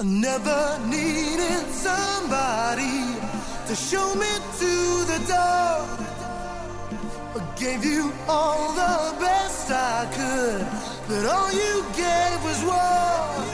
I never needed somebody to show me to the door. I gave you all the best I could, but all you gave was war.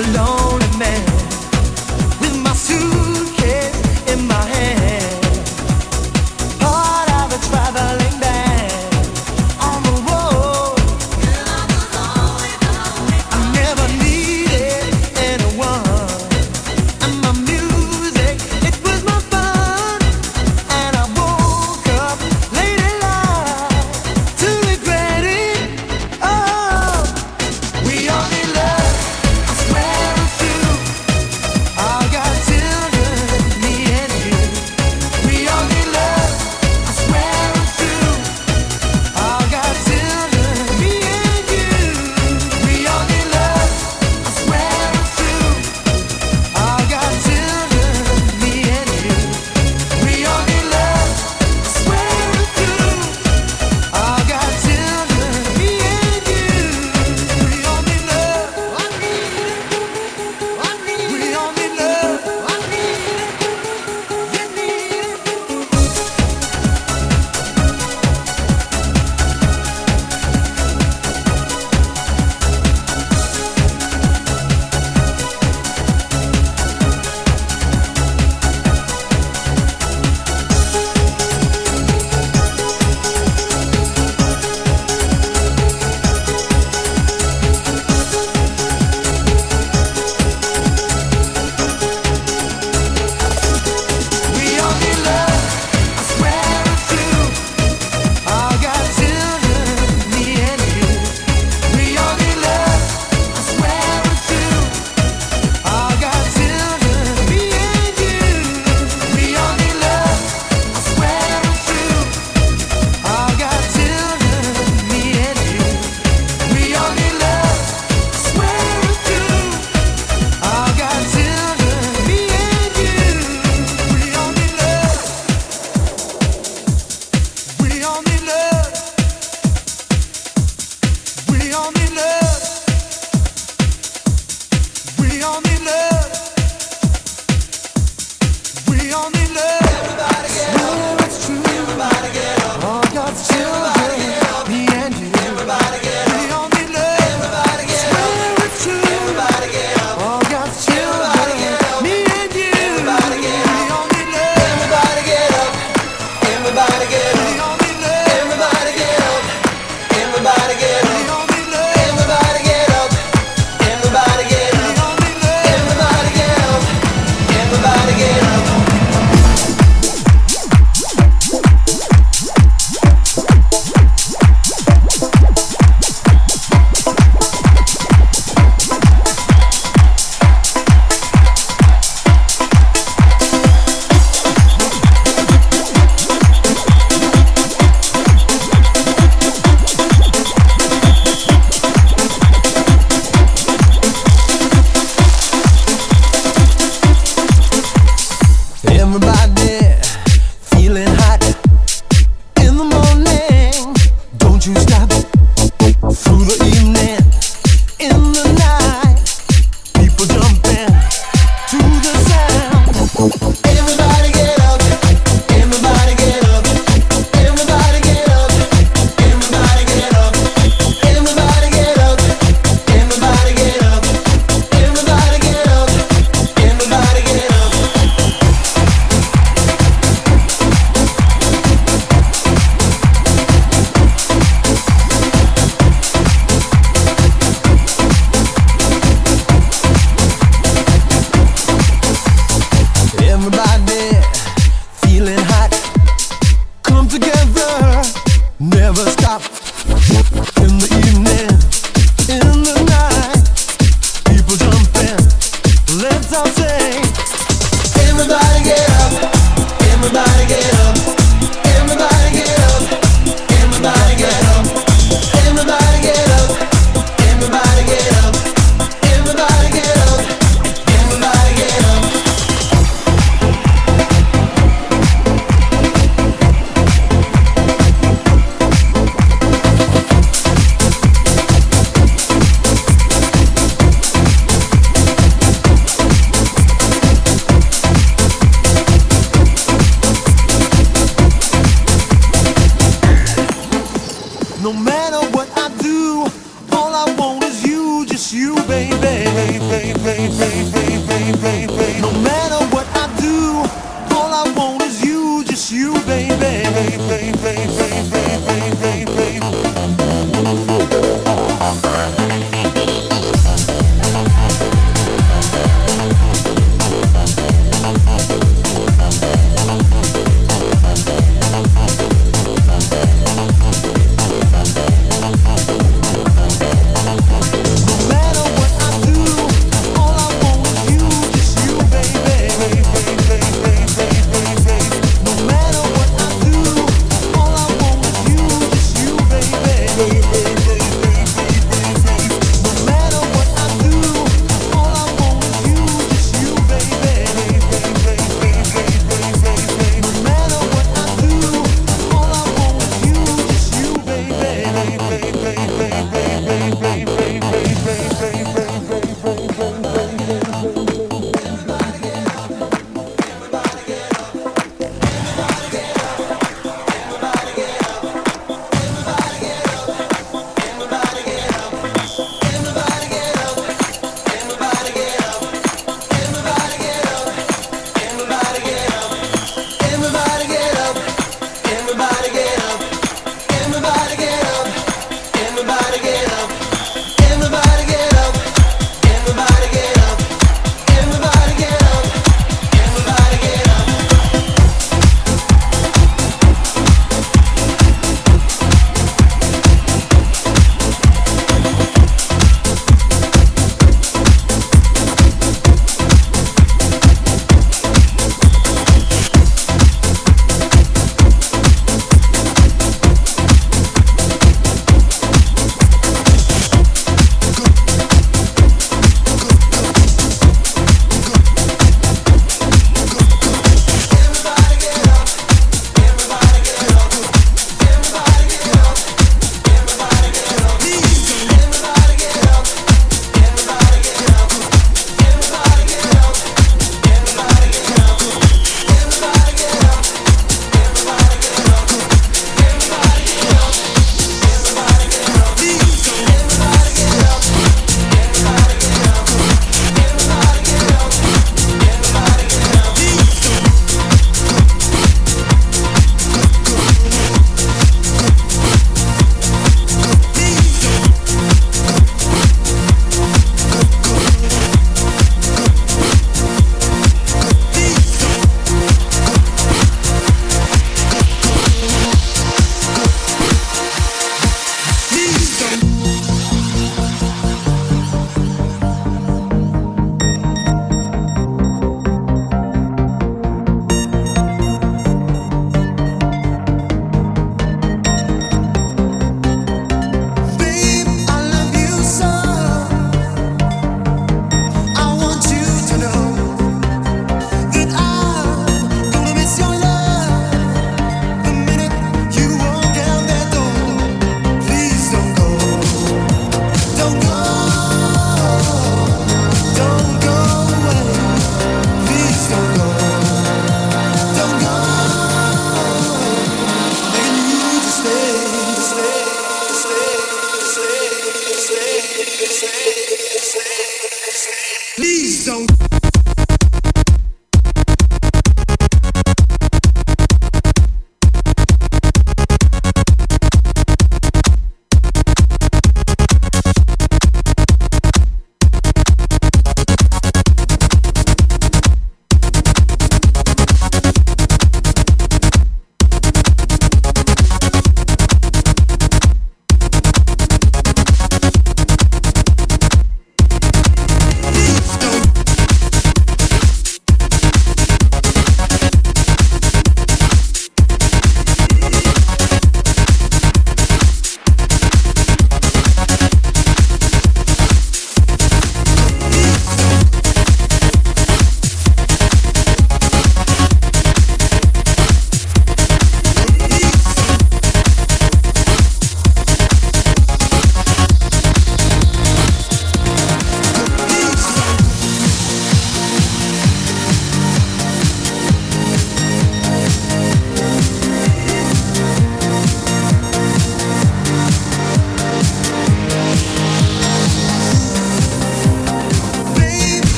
Oh,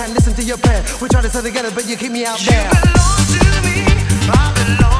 can't listen to your prayer. We try to stay together, but you keep me out there. You belong to me. I belong.